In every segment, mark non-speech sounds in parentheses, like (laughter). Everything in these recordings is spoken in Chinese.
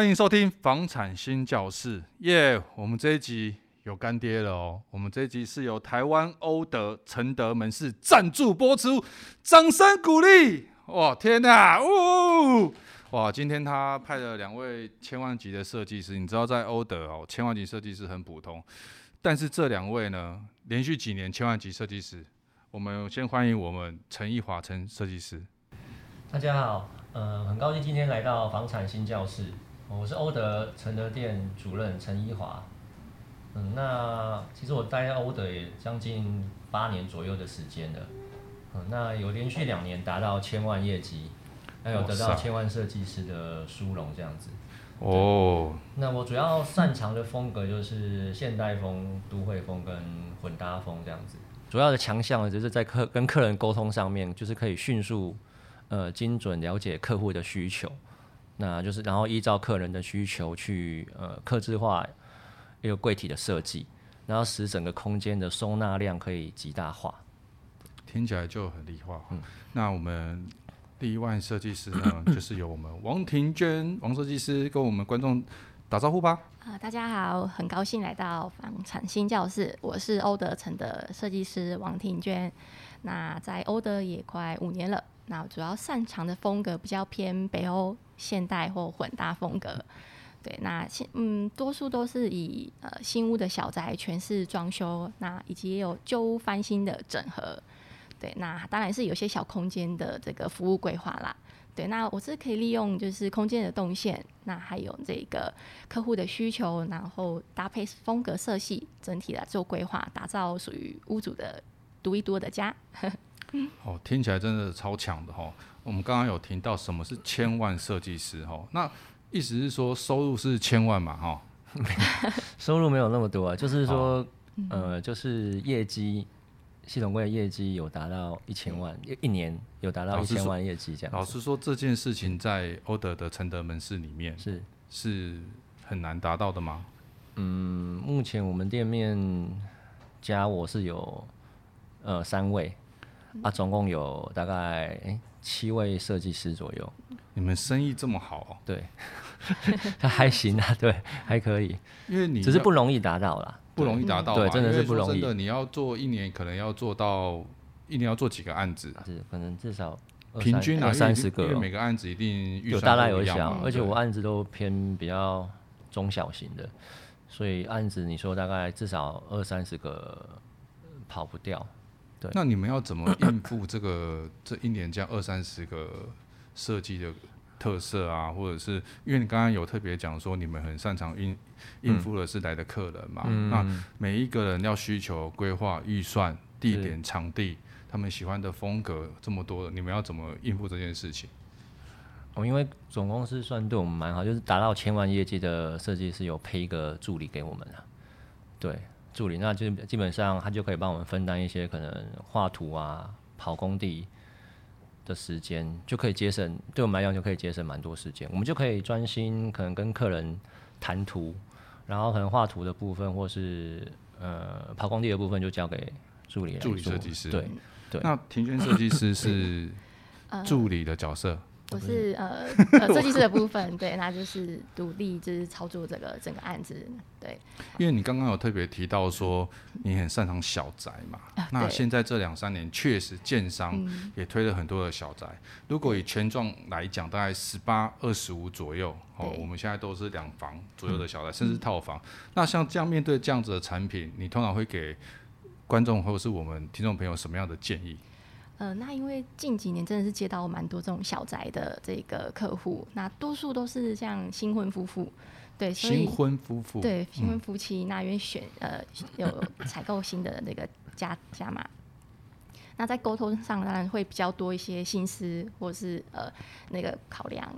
欢迎收听房产新教室，耶、我们这一集有干爹了哦，我们这一集是由台湾欧德承德门市赞助播出，掌声鼓励！哇，天哪，呜，哇，今天他派了两位千万级的设计师，你知道在欧德哦，千万级设计师很普通，但是这两位呢，连续几年千万级设计师，我们先欢迎我们陈一华陈设计师。大家好，呃，很高兴今天来到房产新教室，我是欧德承德店主任陈一华。嗯，那其实我待在欧德也将近八年左右的时间了，嗯，那有连续两年达到千万业绩，还有得到千万设计师的殊荣这样子。哦，那我主要擅长的风格就是现代风、都会风跟混搭风这样子。主要的强项就是在客跟客人沟通上面，就是可以迅速。呃，精准了解客户的需求，那就是然后依照客人的需求去呃客制化一个柜体的设计，然后使整个空间的收纳量可以极大化。听起来就很厉害。嗯，那我们第一万设计师呢，(clears throat) 就是由我们王庭娟王设计师跟我们观众打招呼吧。啊、呃，大家好，很高兴来到房产新教室，我是欧德城的设计师王庭娟。那在欧德也快五年了。那主要擅长的风格比较偏北欧现代或混搭风格，对，那现嗯多数都是以呃新屋的小宅全室装修，那以及也有旧屋翻新的整合，对，那当然是有些小空间的这个服务规划啦，对，那我是可以利用就是空间的动线，那还有这个客户的需求，然后搭配风格色系，整体来做规划，打造属于屋主的独一无二的家。(laughs) 哦，听起来真的超强的哈！我们刚刚有提到什么是千万设计师哈？那意思是说收入是千万嘛哈？(laughs) 收入没有那么多啊，就是说呃，就是业绩系统柜的业绩有达到一千万，一年有达到一千万业绩这样。老实说，这件事情在欧德的承德门市里面是是很难达到的吗？嗯，目前我们店面加我是有呃三位。啊，总共有大概诶七位设计师左右。你们生意这么好哦？对，他 (laughs) 还行啊，对，还可以。因为你只是不容易达到啦，不容易达到。对，真的是不容易。真的，你要做一年，可能要做到一年要做几个案子？是，可能至少平均二三十个。因为每个案子一定有大大有小，而且我案子都偏比较中小型的，所以案子你说大概至少二三十个跑不掉。对那你们要怎么应付这个 (coughs) 这一年这样二三十个设计的特色啊？或者是因为你刚刚有特别讲说你们很擅长应应付的是来的客人嘛？嗯、那每一个人要需求规划预算地点场地，他们喜欢的风格这么多，你们要怎么应付这件事情？哦，因为总公司算对我们蛮好，就是达到千万业绩的设计师有配一个助理给我们啊，对。助理，那就基本上他就可以帮我们分担一些可能画图啊、跑工地的时间，就可以节省，对我们来讲就可以节省蛮多时间。我们就可以专心可能跟客人谈图，然后可能画图的部分或是呃跑工地的部分就交给助理来。助理设计师，对对。那庭轩设计师是助理的角色。我是呃 (laughs) 呃设计师的 (laughs) 部分，对，那就是独立就是操作这个整个案子，对。因为你刚刚有特别提到说你很擅长小宅嘛，啊、那现在这两三年确实建商也推了很多的小宅。嗯、如果以权状来讲，大概十八二十五左右，哦，我们现在都是两房左右的小宅，嗯、甚至套房。那像这样面对这样子的产品，你通常会给观众或者是我们听众朋友什么样的建议？呃，那因为近几年真的是接到蛮多这种小宅的这个客户，那多数都是像新婚夫妇，对，所以新婚夫妇，对，新婚夫妻，嗯、那因为选呃有采购新的那个家家嘛，那在沟通上当然会比较多一些心思，或是呃那个考量，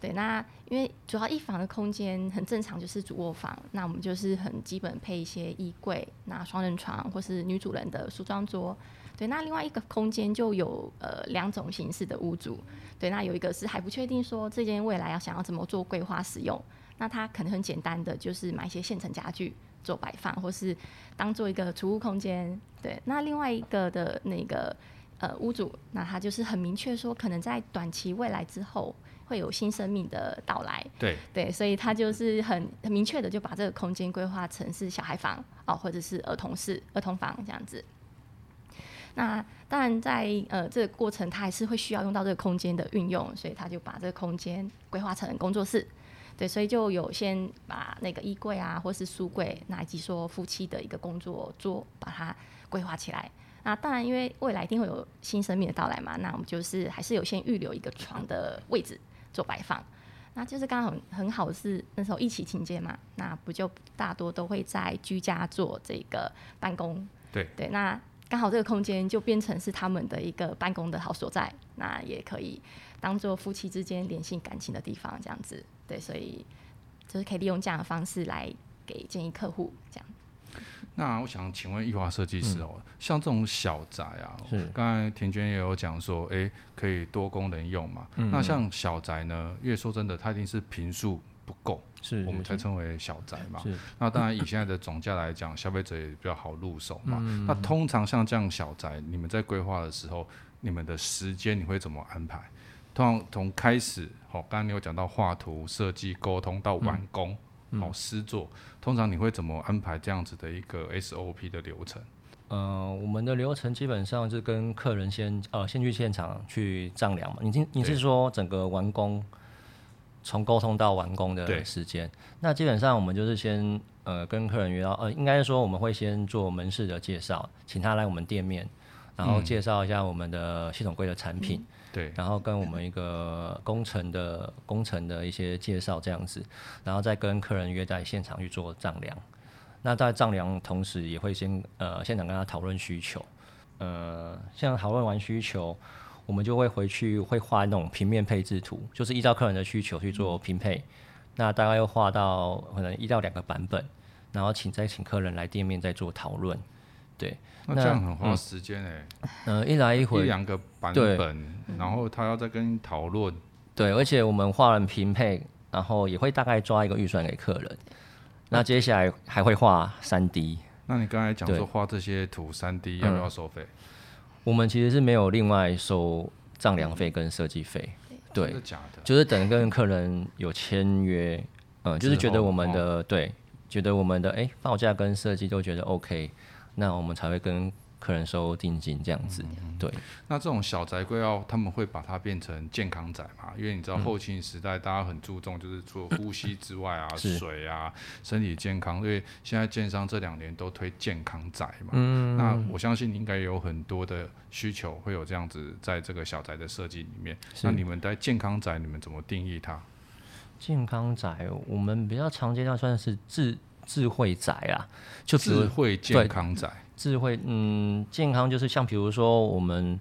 对，那因为主要一房的空间很正常就是主卧房，那我们就是很基本配一些衣柜，那双人床或是女主人的梳妆桌。对，那另外一个空间就有呃两种形式的屋主，对，那有一个是还不确定说这间未来要想要怎么做规划使用，那他可能很简单的就是买一些现成家具做摆放，或是当做一个储物空间。对，那另外一个的那个呃屋主，那他就是很明确说，可能在短期未来之后会有新生命的到来。对对，所以他就是很很明确的就把这个空间规划成是小孩房哦，或者是儿童室、儿童房这样子。那当然在呃这个过程，他还是会需要用到这个空间的运用，所以他就把这个空间规划成工作室。对，所以就有先把那个衣柜啊，或是书柜，那以及说夫妻的一个工作桌，把它规划起来。那当然，因为未来一定会有新生命的到来嘛，那我们就是还是有先预留一个床的位置做摆放。那就是刚好很很好是那时候疫情期间嘛，那不就大多都会在居家做这个办公。对对，那刚好这个空间就变成是他们的一个办公的好所在，那也可以当做夫妻之间联系感情的地方，这样子。对，所以就是可以利用这样的方式来给建议客户这样。那我想请问液华设计师哦，嗯、像这种小宅啊，刚才田娟也有讲说，哎、欸，可以多功能用嘛。嗯、那像小宅呢，因为说真的，它一定是平数不够，是我们才称为小宅嘛。是那当然以现在的总价来讲，消费者也比较好入手嘛。嗯、那通常像这样小宅，你们在规划的时候，你们的时间你会怎么安排？通常从开始，好，刚刚你有讲到画图、设计、沟通到完工。嗯好，施作通常你会怎么安排这样子的一个 SOP 的流程？呃，我们的流程基本上是跟客人先呃先去现场去丈量嘛。你你你是说整个完工从沟通到完工的时间？那基本上我们就是先呃跟客人约到呃，应该是说我们会先做门市的介绍，请他来我们店面，然后介绍一下我们的系统柜的产品。嗯对，然后跟我们一个工程的工程的一些介绍这样子，然后再跟客人约在现场去做丈量。那在丈量同时，也会先呃现场跟他讨论需求。呃，像讨论完需求，我们就会回去会画那种平面配置图，就是依照客人的需求去做拼配。嗯、那大概又画到可能一到两个版本，然后请再请客人来店面再做讨论。对。那这样很花时间哎、欸，嗯、呃，一来一回，一两个版本，然后他要再跟你讨论，对，而且我们画完平配，然后也会大概抓一个预算给客人，那接下来还会画三 D。那你刚才讲说画这些图三 D 要不要收费、嗯？我们其实是没有另外收丈量费跟设计费，对，真的假的？就是等跟客人有签约，嗯，就是觉得我们的、哦、对，觉得我们的哎报价跟设计都觉得 OK。那我们才会跟客人收定金这样子，嗯、对。那这种小宅规要，他们会把它变成健康宅嘛？因为你知道后勤时代，大家很注重就是除了呼吸之外啊，嗯、水啊，身体健康。因为现在建商这两年都推健康宅嘛。嗯。那我相信你应该有很多的需求会有这样子，在这个小宅的设计里面。是那你们在健康宅，你们怎么定义它？健康宅，我们比较常见到算是智。智慧宅啊，就智慧健康宅。智慧，嗯，健康就是像比如说我们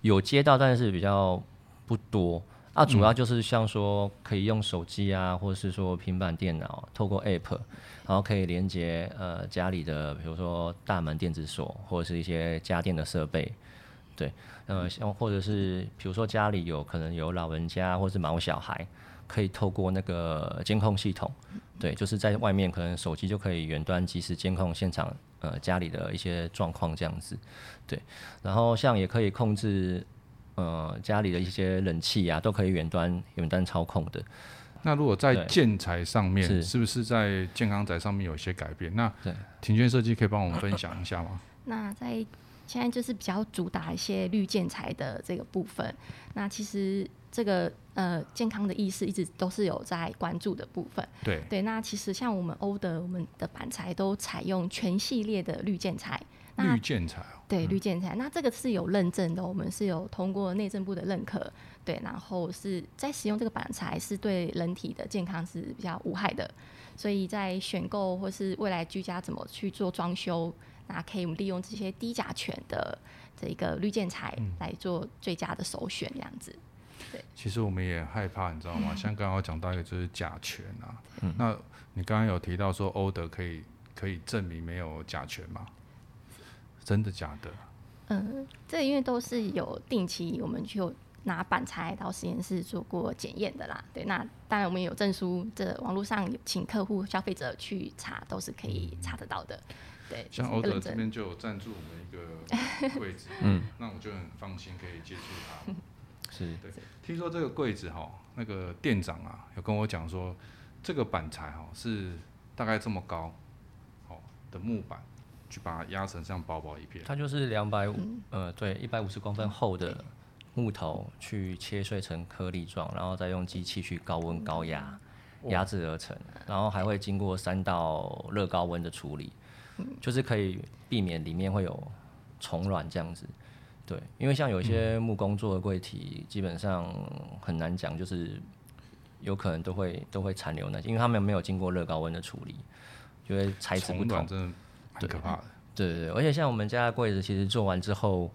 有街道，但是比较不多啊。主要就是像说可以用手机啊，或者是说平板电脑，透过 App，然后可以连接呃家里的，比如说大门电子锁或者是一些家电的设备。对，呃，像或者是比如说家里有可能有老人家或是毛小孩。可以透过那个监控系统，对，就是在外面可能手机就可以远端及时监控现场，呃，家里的一些状况这样子，对。然后像也可以控制，呃，家里的一些冷气啊，都可以远端远端操控的。那如果在建材上面，是，是不是在健康宅上面有一些改变？那庭院设计可以帮我们分享一下吗？那在现在就是比较主打一些绿建材的这个部分，那其实。这个呃健康的意识一直都是有在关注的部分。对对，那其实像我们欧德，我们的板材都采用全系列的绿建材。绿建材哦。对，绿建材，那这个是有认证的，我们是有通过内政部的认可。对，然后是在使用这个板材是对人体的健康是比较无害的，所以在选购或是未来居家怎么去做装修，那可以利用这些低甲醛的这个绿建材来做最佳的首选，这样子。对其实我们也害怕，你知道吗？(laughs) 像刚刚我讲到一个就是甲醛啊，嗯、那你刚刚有提到说欧德可以可以证明没有甲醛吗？真的假的？嗯，这因为都是有定期，我们就拿板材到实验室做过检验的啦。对，那当然我们有证书，这网络上请客户消费者去查，都是可以查得到的。对，像欧德这边就有赞助我们一个 (laughs) 柜子，嗯，那我就很放心可以接触它。(laughs) 是，对。听说这个柜子哈，那个店长啊，有跟我讲说，这个板材哈是大概这么高，哦的木板，去把它压成像薄薄一片。它就是两百五，呃，对，一百五十公分厚的木头去切碎成颗粒状，然后再用机器去高温高压压制而成，然后还会经过三道热高温的处理，就是可以避免里面会有虫卵这样子。对，因为像有些木工做的柜体，基本上很难讲，就是有可能都会都会残留那些，因为他们没有经过热高温的处理，就会材质不同，真的很可怕的。对对对，而且像我们家的柜子，其实做完之后，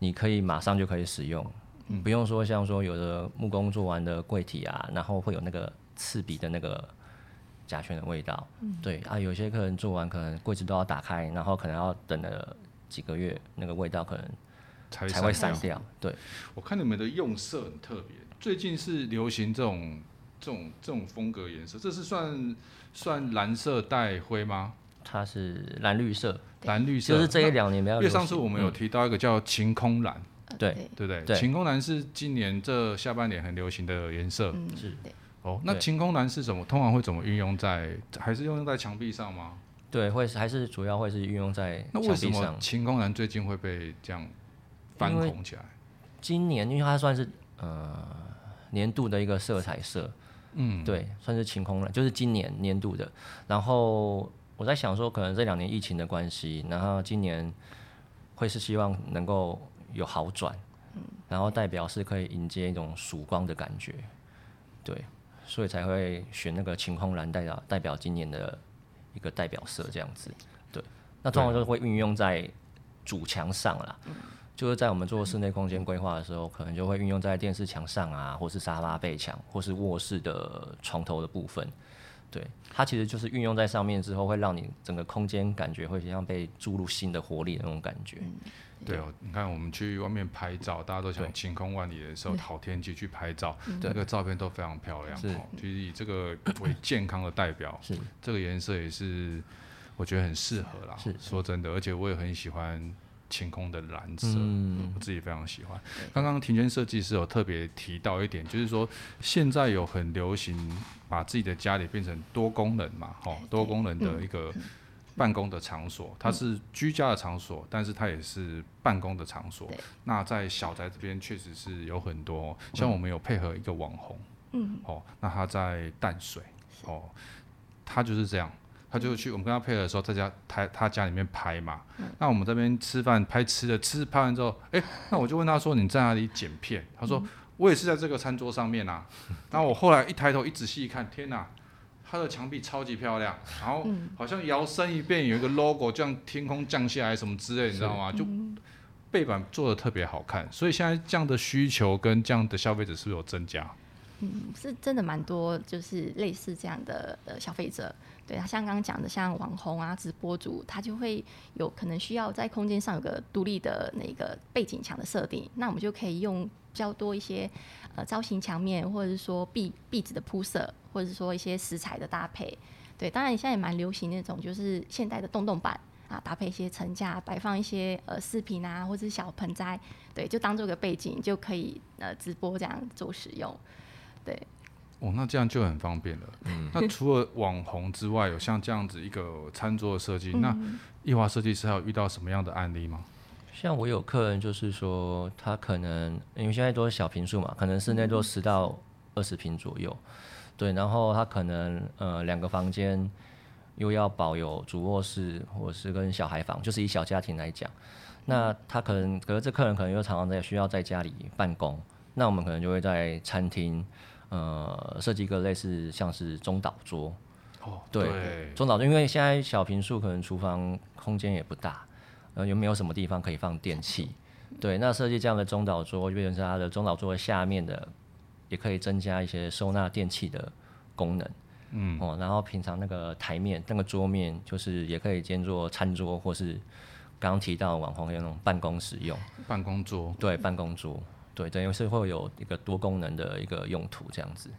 你可以马上就可以使用，嗯、不用说像说有的木工做完的柜体啊，然后会有那个刺鼻的那个甲醛的味道。嗯、对啊，有些客人做完可能柜子都要打开，然后可能要等了几个月，那个味道可能。才才会散掉。对，我看你们的用色很特别，最近是流行这种这种这种风格颜色，这是算算蓝色带灰吗？它是蓝绿色，蓝绿色。就是这一两年比较。因为上次我们有提到一个叫晴空蓝，对对不对？晴空蓝是今年这下半年很流行的颜色。嗯，是。哦，那晴空蓝是什么？通常会怎么运用在？还是用在墙壁上吗？对，会还是主要会是运用在墙壁上。那为什么晴空蓝最近会被这样？翻红起来。今年，因为它算是呃年度的一个色彩色，嗯，对，算是晴空蓝，就是今年年度的。然后我在想说，可能这两年疫情的关系，然后今年会是希望能够有好转，嗯，然后代表是可以迎接一种曙光的感觉，对，所以才会选那个晴空蓝代表代表今年的一个代表色这样子，对。那通常就会运用在主墙上啦。就是在我们做室内空间规划的时候，可能就会运用在电视墙上啊，或是沙发背墙，或是卧室的床头的部分。对，它其实就是运用在上面之后，会让你整个空间感觉会像被注入新的活力的那种感觉。嗯、对哦，你看我们去外面拍照，大家都想晴空万里的时候，好天气去拍照，那个照片都非常漂亮。哦，就是以这个为健康的代表，是这个颜色也是我觉得很适合啦。是说真的，而且我也很喜欢。晴空的蓝色，嗯、我自己非常喜欢。刚刚庭轩设计师有特别提到一点，就是说现在有很流行把自己的家里变成多功能嘛，哈，多功能的一个办公的场所，它是居家的场所，但是它也是办公的场所。那在小宅这边确实是有很多，像我们有配合一个网红，嗯，哦，那他在淡水，哦，他就是这样。他就去，我们跟他配合的时候，在家他他家里面拍嘛。嗯、那我们这边吃饭拍吃的，吃拍完之后，哎、欸，那我就问他说：“你在哪里剪片？”他说：“我也是在这个餐桌上面啊。嗯 (laughs) ”然后我后来一抬头一仔细一看，天哪，他的墙壁超级漂亮，然后好像摇身一变有一个 logo，这样天空降下来什么之类，你知道吗？就背板做的特别好看，所以现在这样的需求跟这样的消费者是不是有增加？嗯，是真的蛮多，就是类似这样的呃消费者。对啊，像刚刚讲的，像网红啊、直播主，他就会有可能需要在空间上有个独立的那个背景墙的设定，那我们就可以用较多一些呃造型墙面，或者是说壁壁纸的铺设，或者是说一些石材的搭配。对，当然现在也蛮流行那种就是现代的洞洞板啊，搭配一些层架，摆放一些呃饰品啊，或者是小盆栽，对，就当做个背景就可以呃直播这样做使用，对。哦，那这样就很方便了。嗯，那除了网红之外，有像这样子一个餐桌的设计，嗯、那易华设计师还有遇到什么样的案例吗？像我有客人就是说，他可能因为现在都是小平数嘛，可能室内都十到二十平左右，对，然后他可能呃两个房间又要保有主卧室或者是跟小孩房，就是以小家庭来讲，那他可能，可是这客人可能又常常在需要在家里办公，那我们可能就会在餐厅。呃，设计一个类似像是中岛桌，哦，对，对。中岛桌，因为现在小平数可能厨房空间也不大，然后又没有什么地方可以放电器，对，那设计这样的中岛桌，就变成是它的中岛桌的下面的，也可以增加一些收纳电器的功能，嗯，哦，然后平常那个台面那个桌面，就是也可以兼做餐桌，或是刚刚提到网红的那种办公使用，办公桌，对，办公桌。对，等于是会有一个多功能的一个用途这样子。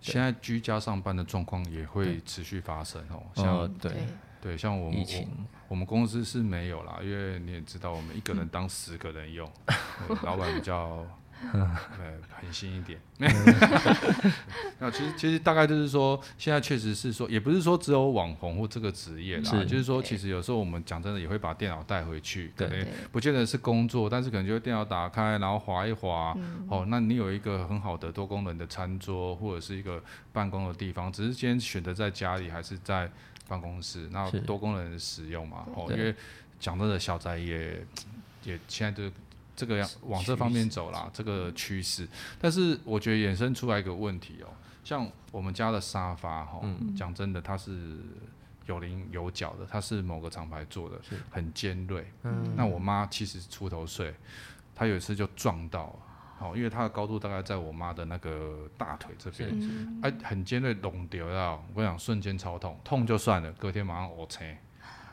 现在居家上班的状况也会持续发生哦，像、呃、对。对，像我们疫情。我，我们公司是没有啦，因为你也知道，我们一个人当十个人用，(laughs) 嗯、老板比较 (laughs) 呃，狠心一点。(laughs) 那其实其实大概就是说，现在确实是说，也不是说只有网红或这个职业啦，是就是说，其实有时候我们讲真的也会把电脑带回去，可能不见得是工作，但是可能就电脑打开，然后滑一滑，嗯、哦，那你有一个很好的多功能的餐桌或者是一个办公的地方，只是今天选择在家里还是在办公室，那多功能使用嘛，哦，因为讲真的，小宅也也现在就。这个要往这方面走啦，这个趋势。但是我觉得衍生出来一个问题哦，像我们家的沙发哈，讲真的，它是有棱有角的，它是某个厂牌做的，很尖锐。那我妈七十出头岁，她有一次就撞到，哦，因为它的高度大概在我妈的那个大腿这边，哎，很尖锐，弄掉了，我跟你讲，瞬间超痛，痛就算了，隔天马上黑青。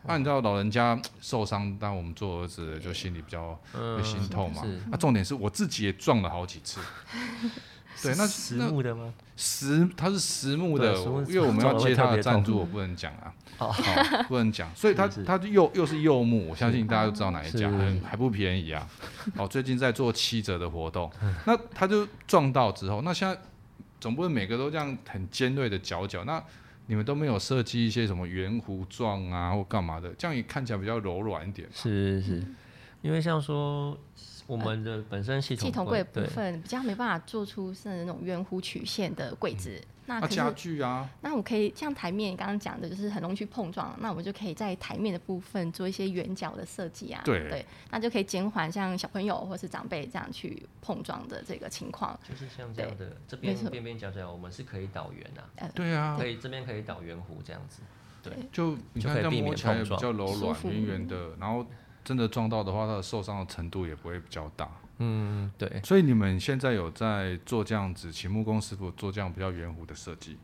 那、啊、你知道老人家受伤，但我们做儿子的就心里比较会心痛嘛。那、重点是我自己也撞了好几次。(laughs) 对，那实木的吗？实，它是实木的，因为我们要接他的赞助，我不能讲啊。好，不能讲。所以它它 (laughs) 又又是柚木，我相信大家都知道哪一家，还还不便宜啊。哦，最近在做七折的活动。那他就撞到之后，那现在总不能每个都这样很尖锐的角角那。你们都没有设计一些什么圆弧状啊，或干嘛的，这样也看起来比较柔软一点。是是，因为像说我们的本身系统系统柜部分比较没办法做出是那种圆弧曲线的柜子。嗯那家具啊，那我可以像台面刚刚讲的，就是很容易去碰撞。那我们就可以在台面的部分做一些圆角的设计啊。对对，那就可以减缓像小朋友或是长辈这样去碰撞的这个情况。就是像这样的，这边边边角角，我们是可以导圆的。对啊，可以这边可以导圆弧这样子。对，就你看这样摸起来比较柔软、圆圆的，然后真的撞到的话，它的受伤的程度也不会比较大。嗯，对。所以你们现在有在做这样子，请木工师傅做这样比较圆弧的设计。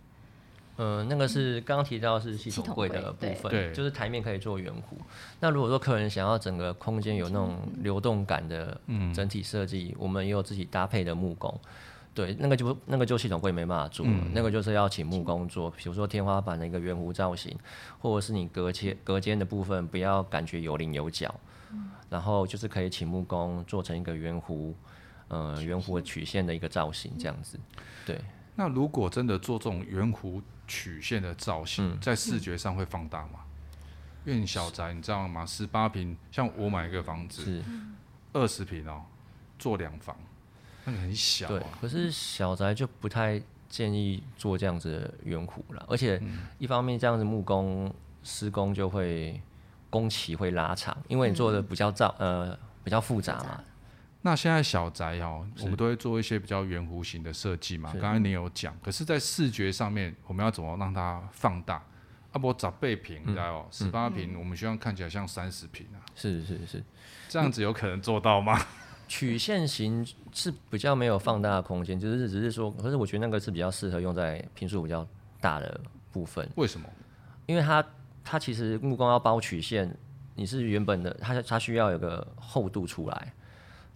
呃，那个是刚刚提到是系统柜的部分，对，就是台面可以做圆弧。那如果说客人想要整个空间有那种流动感的整体设计，嗯、我们也有自己搭配的木工。对，那个就那个就系统柜没办法做，嗯、那个就是要请木工做。比如说天花板的一个圆弧造型，或者是你隔间隔间的部分不要感觉有棱有角，嗯、然后就是可以请木工做成一个圆弧，呃，圆弧曲线的一个造型这样子。对。那如果真的做这种圆弧曲线的造型，嗯、在视觉上会放大吗？因为小宅你知道吗？十八平，像我买一个房子，二十平哦，做两房，那个很小啊。对，可是小宅就不太建议做这样子的圆弧了，而且一方面这样子木工施工就会工期会拉长，因为你做的比较造呃比较复杂嘛。那现在小宅哦，我们都会做一些比较圆弧形的设计嘛。刚才你有讲，可是，在视觉上面，我们要怎么让它放大？啊不，十八坪，你知道哦，十八平，我们希望看起来像三十平啊。是是是，这样子有可能做到吗？曲线型是比较没有放大的空间，就是只是说，可是我觉得那个是比较适合用在平数比较大的部分。为什么？因为它它其实木工要包曲线，你是原本的，它它需要有个厚度出来。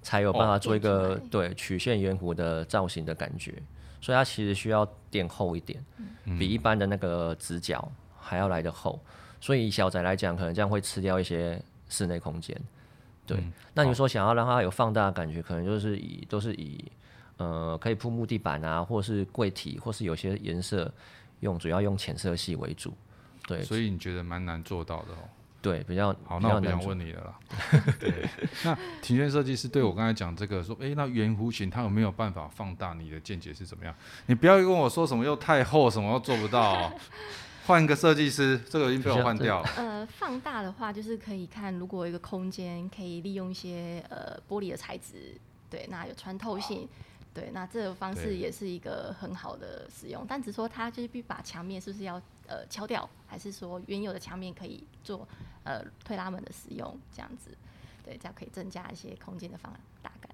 才有办法做一个、哦、对曲线圆弧的造型的感觉，所以它其实需要垫厚一点，嗯、比一般的那个直角还要来的厚。所以以小宅来讲，可能这样会吃掉一些室内空间。对，嗯、那你说想要让它有放大的感觉，可能就是以都是以呃可以铺木地板啊，或是柜体，或是有些颜色用主要用浅色系为主。对，所以你觉得蛮难做到的哦。对，比较好，那我不想问你了啦。(laughs) 对，那庭院设计师对我刚才讲这个说，哎、欸，那圆弧形它有没有办法放大？你的见解是怎么样？你不要跟我说什么又太厚，什么又做不到、喔，换一个设计师，这个已经被我换掉了。呃，放大的话就是可以看，如果一个空间可以利用一些呃玻璃的材质，对，那有穿透性。对，那这个方式也是一个很好的使用，但只说它就是必须把墙面是不是要呃敲掉，还是说原有的墙面可以做呃推拉门的使用这样子，对，这样可以增加一些空间的放大感。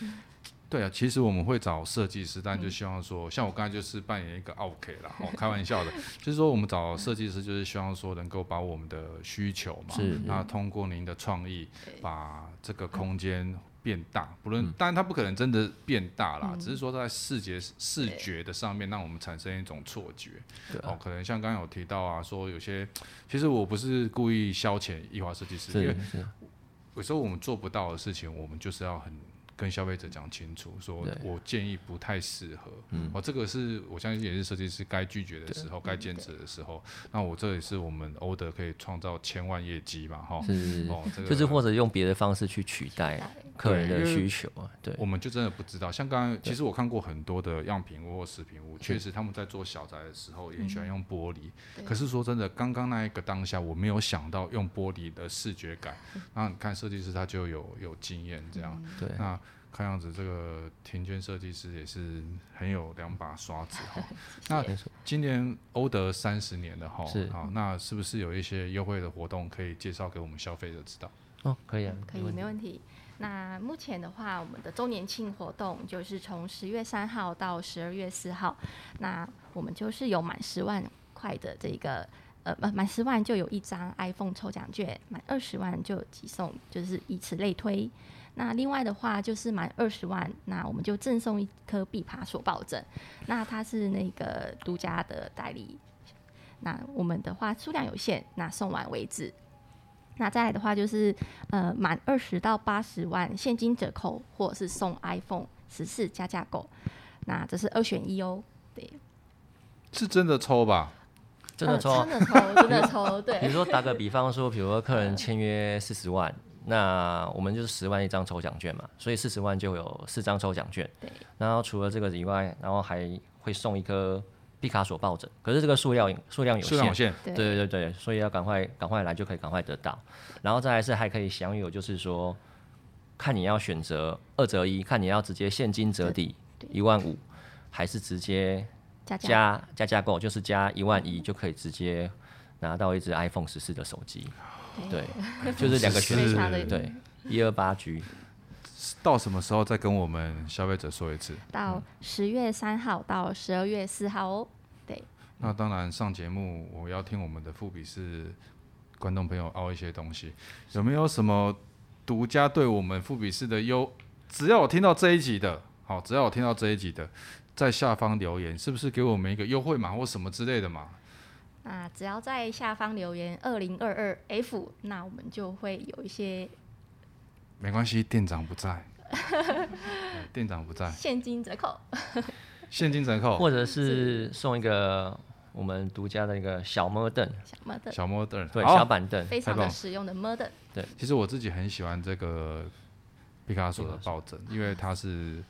嗯、(laughs) 对啊，其实我们会找设计师，但就希望说，嗯、像我刚才就是扮演一个 OK 啦，(laughs) 哦，开玩笑的，就是说我们找设计师就是希望说能够把我们的需求嘛，是那通过您的创意，把这个空间。变大，不论，当然它不可能真的变大啦，嗯、只是说在视觉视觉的上面，让我们产生一种错觉。哦，可能像刚刚有提到啊，说有些，其实我不是故意消遣艺华设计师，因为有时候我们做不到的事情，我们就是要很跟消费者讲清楚，说我建议不太适合。嗯，哦，这个是我相信也是设计师该拒绝的时候，该坚持的时候。那我这也是我们欧德可以创造千万业绩嘛，哈。是，哦，这个就是或者用别的方式去取代客人的需求啊。对，我们就真的不知道。像刚刚，其实我看过很多的样品屋或食品屋，确实他们在做小宅的时候也很喜欢用玻璃。可是说真的，刚刚那一个当下，我没有想到用玻璃的视觉感。(laughs) 那你看设计师他就有有经验这样。对，那。看样子，这个庭娟设计师也是很有两把刷子哈。(laughs) 那今年欧德三十年了哈，是好，那是不是有一些优惠的活动可以介绍给我们消费者知道？哦，可以啊，可以，没问题。那目前的话，我们的周年庆活动就是从十月三号到十二月四号，那我们就是有满十万块的这个呃，满十万就有一张 iPhone 抽奖券，满二十万就有寄送，就是以此类推。那另外的话就是满二十万，那我们就赠送一颗毕卡索抱枕。那它是那个独家的代理。那我们的话数量有限，那送完为止。那再来的话就是呃满二十到八十万现金折扣，或者是送 iPhone 十四加价购。那这是二选一哦。对，是真的抽吧？真的抽，呃、真的抽，真的抽。对。比如说打个比方说，比如说客人签约四十万。那我们就是十万一张抽奖券嘛，所以四十万就有四张抽奖券。对。然后除了这个以外，然后还会送一颗毕卡索抱枕，可是这个数量数量有限。数量有限。对对对对，所以要赶快赶快来就可以赶快得到。然后再来是还可以享有，就是说，看你要选择二折一，看你要直接现金折抵一万五，还是直接加加加价购，就是加一万一就可以直接拿到一只 iPhone 十四的手机。对，就是两个选择，对，一二八 G。到什么时候再跟我们消费者说一次？到十月三号到十二月四号哦。对。那当然上节目我要听我们的富比士观众朋友凹一些东西，有没有什么独家对我们富比士的优？只要我听到这一集的，好，只要我听到这一集的，在下方留言，是不是给我们一个优惠码或什么之类的嘛？啊只要在下方留言二零二二 F，那我们就会有一些。没关系，店长不在。(laughs) 店长不在。现金折扣。现金折扣，或者是送一个我们独家的一个小摩凳。小摩凳。小摩凳，对，小板凳，非常的实用的摩凳。对，其实我自己很喜欢这个毕卡索的抱枕，因为它是。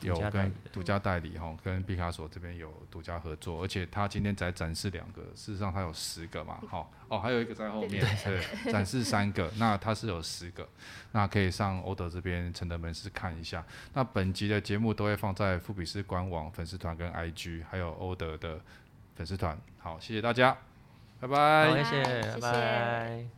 有跟独家代理哈，跟毕卡索这边有独家合作，而且他今天才展示两个，事实上他有十个嘛，好哦，还有一个在后面，对，(laughs) 展示三个，那他是有十个，那可以上欧德这边承德门市看一下。那本集的节目都会放在富比斯官网粉丝团跟 IG，还有欧德的粉丝团。好，谢谢大家，拜拜，好，谢谢，拜拜。